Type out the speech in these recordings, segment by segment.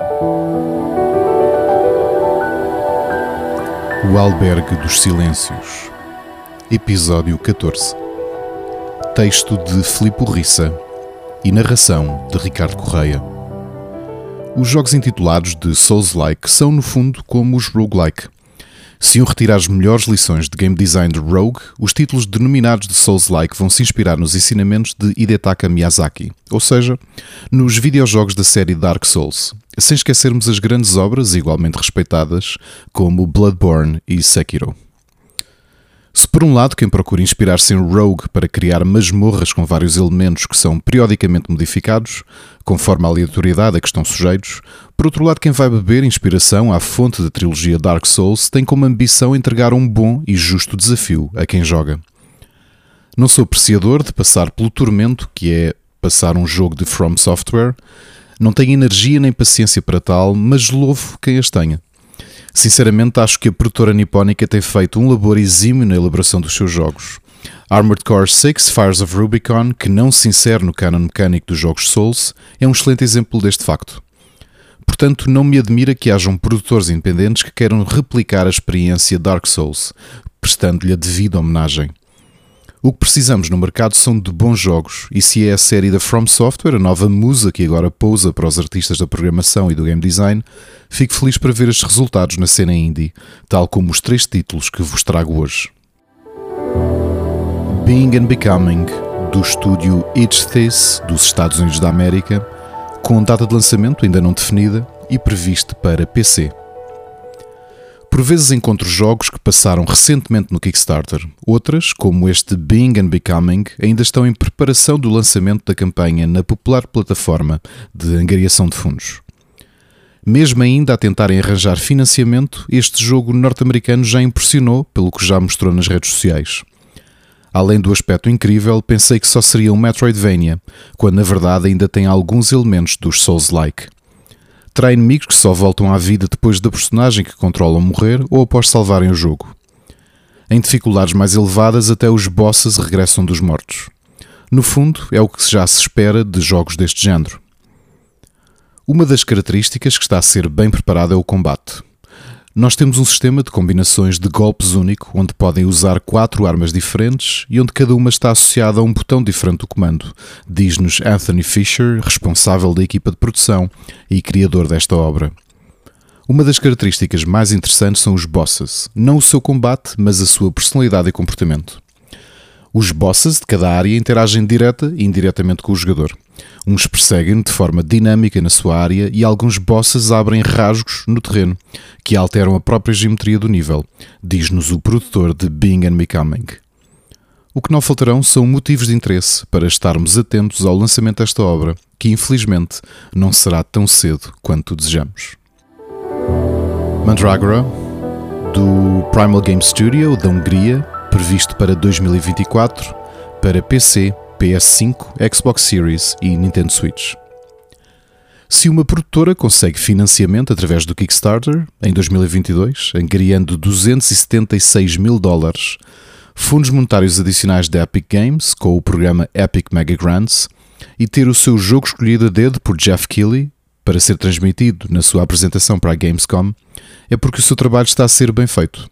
O Albergue dos Silêncios, Episódio 14. Texto de Filipe Rissa e narração de Ricardo Correia. Os jogos intitulados de Souls-like são, no fundo, como os roguelike. Se um retirar as melhores lições de game design de Rogue, os títulos denominados de Souls-like vão se inspirar nos ensinamentos de Hidetaka Miyazaki, ou seja, nos videojogos da série Dark Souls, sem esquecermos as grandes obras igualmente respeitadas como Bloodborne e Sekiro. Se por um lado quem procura inspirar-se em Rogue para criar masmorras com vários elementos que são periodicamente modificados, conforme a aleatoriedade a que estão sujeitos, por outro lado quem vai beber inspiração à fonte da trilogia Dark Souls tem como ambição entregar um bom e justo desafio a quem joga. Não sou apreciador de passar pelo tormento que é passar um jogo de From Software, não tenho energia nem paciência para tal, mas louvo quem as tenha. Sinceramente, acho que a produtora nipónica tem feito um labor exímio na elaboração dos seus jogos. Armored Core 6 Fires of Rubicon, que não se insere no canon mecânico dos jogos Souls, é um excelente exemplo deste facto. Portanto, não me admira que hajam produtores independentes que queiram replicar a experiência Dark Souls, prestando-lhe a devida homenagem. O que precisamos no mercado são de bons jogos, e se é a série da From Software, a nova musa que agora pousa para os artistas da programação e do game design, fico feliz para ver estes resultados na cena indie, tal como os três títulos que vos trago hoje. Being and Becoming, do estúdio Itch This, dos Estados Unidos da América, com data de lançamento ainda não definida e previsto para PC. Por vezes encontro jogos que passaram recentemente no Kickstarter, outras, como este Being and Becoming, ainda estão em preparação do lançamento da campanha na popular plataforma de angariação de fundos. Mesmo ainda a tentarem arranjar financiamento, este jogo norte-americano já impressionou pelo que já mostrou nas redes sociais. Além do aspecto incrível, pensei que só seria um Metroidvania, quando na verdade ainda tem alguns elementos dos Souls-like. Terá inimigos que só voltam à vida depois da personagem que controlam morrer ou após salvarem o jogo. Em dificuldades mais elevadas, até os bosses regressam dos mortos. No fundo, é o que já se espera de jogos deste género. Uma das características que está a ser bem preparado é o combate. Nós temos um sistema de combinações de golpes único, onde podem usar quatro armas diferentes e onde cada uma está associada a um botão diferente do comando, diz-nos Anthony Fisher, responsável da equipa de produção e criador desta obra. Uma das características mais interessantes são os bosses, não o seu combate, mas a sua personalidade e comportamento. Os bosses de cada área interagem direta e indiretamente com o jogador. Uns perseguem de forma dinâmica na sua área e alguns bosses abrem rasgos no terreno que alteram a própria geometria do nível, diz-nos o produtor de Being and Becoming. O que não faltarão são motivos de interesse para estarmos atentos ao lançamento desta obra, que infelizmente não será tão cedo quanto desejamos. Mandragora, do Primal Game Studio da Hungria, previsto para 2024 para PC, PS5, Xbox Series e Nintendo Switch. Se uma produtora consegue financiamento através do Kickstarter em 2022, angariando 276 mil dólares, fundos monetários adicionais da Epic Games com o programa Epic Mega Grants e ter o seu jogo escolhido a dedo por Jeff Keighley para ser transmitido na sua apresentação para a Gamescom, é porque o seu trabalho está a ser bem feito.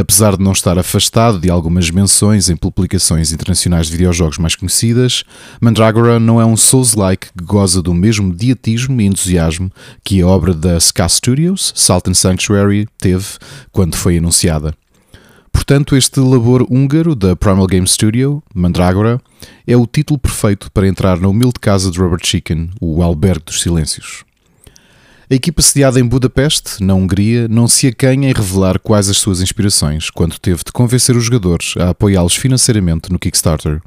Apesar de não estar afastado de algumas menções em publicações internacionais de videojogos mais conhecidas, Mandragora não é um Souls-like que goza do mesmo diatismo e entusiasmo que a obra da Ska Studios, Salt and Sanctuary, teve quando foi anunciada. Portanto, este labor húngaro da Primal Game Studio, Mandragora, é o título perfeito para entrar na humilde casa de Robert Chicken, o Albergue dos Silêncios. A equipa sediada em Budapeste, na Hungria, não se acanha em revelar quais as suas inspirações, quando teve de convencer os jogadores a apoiá-los financeiramente no Kickstarter.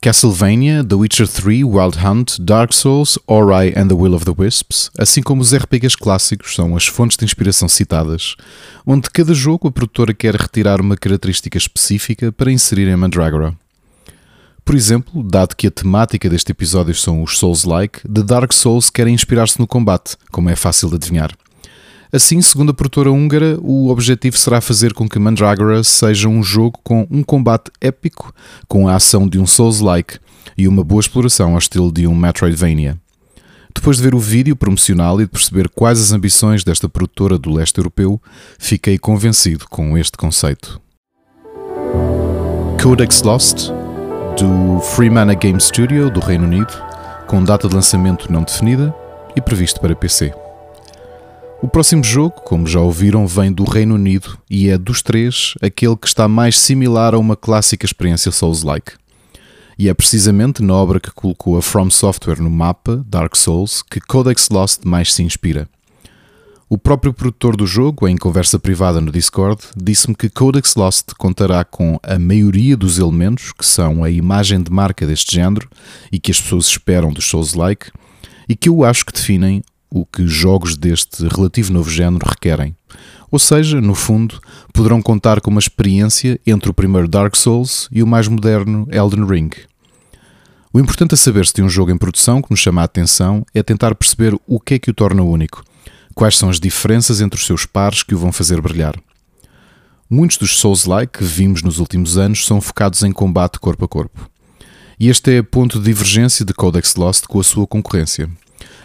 Castlevania, The Witcher 3, Wild Hunt, Dark Souls, Ori and the Will of the Wisps, assim como os RPGs clássicos, são as fontes de inspiração citadas, onde cada jogo a produtora quer retirar uma característica específica para inserir em Mandragora. Por exemplo, dado que a temática deste episódio são os Souls-like, The Dark Souls querem inspirar-se no combate, como é fácil de adivinhar. Assim, segundo a produtora húngara, o objetivo será fazer com que Mandragora seja um jogo com um combate épico, com a ação de um Souls-like e uma boa exploração ao estilo de um Metroidvania. Depois de ver o vídeo promocional e de perceber quais as ambições desta produtora do leste europeu, fiquei convencido com este conceito. Codex Lost, do Freemana Game Studio do Reino Unido, com data de lançamento não definida e previsto para PC. O próximo jogo, como já ouviram, vem do Reino Unido e é dos três aquele que está mais similar a uma clássica experiência Souls-like. E é precisamente na obra que colocou a From Software no mapa, Dark Souls, que Codex Lost mais se inspira. O próprio produtor do jogo, em conversa privada no Discord, disse-me que Codex Lost contará com a maioria dos elementos que são a imagem de marca deste género e que as pessoas esperam dos Souls-like e que eu acho que definem o que jogos deste relativo novo género requerem. Ou seja, no fundo, poderão contar com uma experiência entre o primeiro Dark Souls e o mais moderno Elden Ring. O importante a saber-se de um jogo em produção que nos chama a atenção é tentar perceber o que é que o torna único, quais são as diferenças entre os seus pares que o vão fazer brilhar. Muitos dos Souls-like que vimos nos últimos anos são focados em combate corpo a corpo. E este é o ponto de divergência de Codex Lost com a sua concorrência.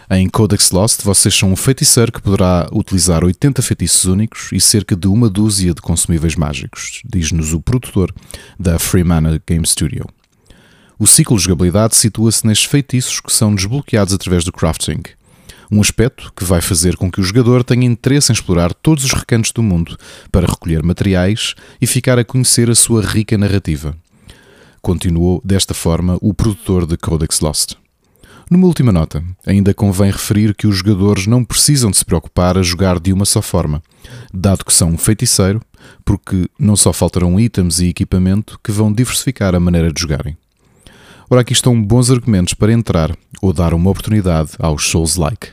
Em Codex Lost, vocês são um feiticeiro que poderá utilizar 80 feitiços únicos e cerca de uma dúzia de consumíveis mágicos, diz-nos o produtor da Freemana Game Studio. O ciclo de jogabilidade situa-se nestes feitiços que são desbloqueados através do crafting, um aspecto que vai fazer com que o jogador tenha interesse em explorar todos os recantos do mundo para recolher materiais e ficar a conhecer a sua rica narrativa. Continuou desta forma o produtor de Codex Lost. Numa última nota, ainda convém referir que os jogadores não precisam de se preocupar a jogar de uma só forma, dado que são um feiticeiro, porque não só faltarão itens e equipamento que vão diversificar a maneira de jogarem. Ora, aqui estão bons argumentos para entrar ou dar uma oportunidade aos shows like.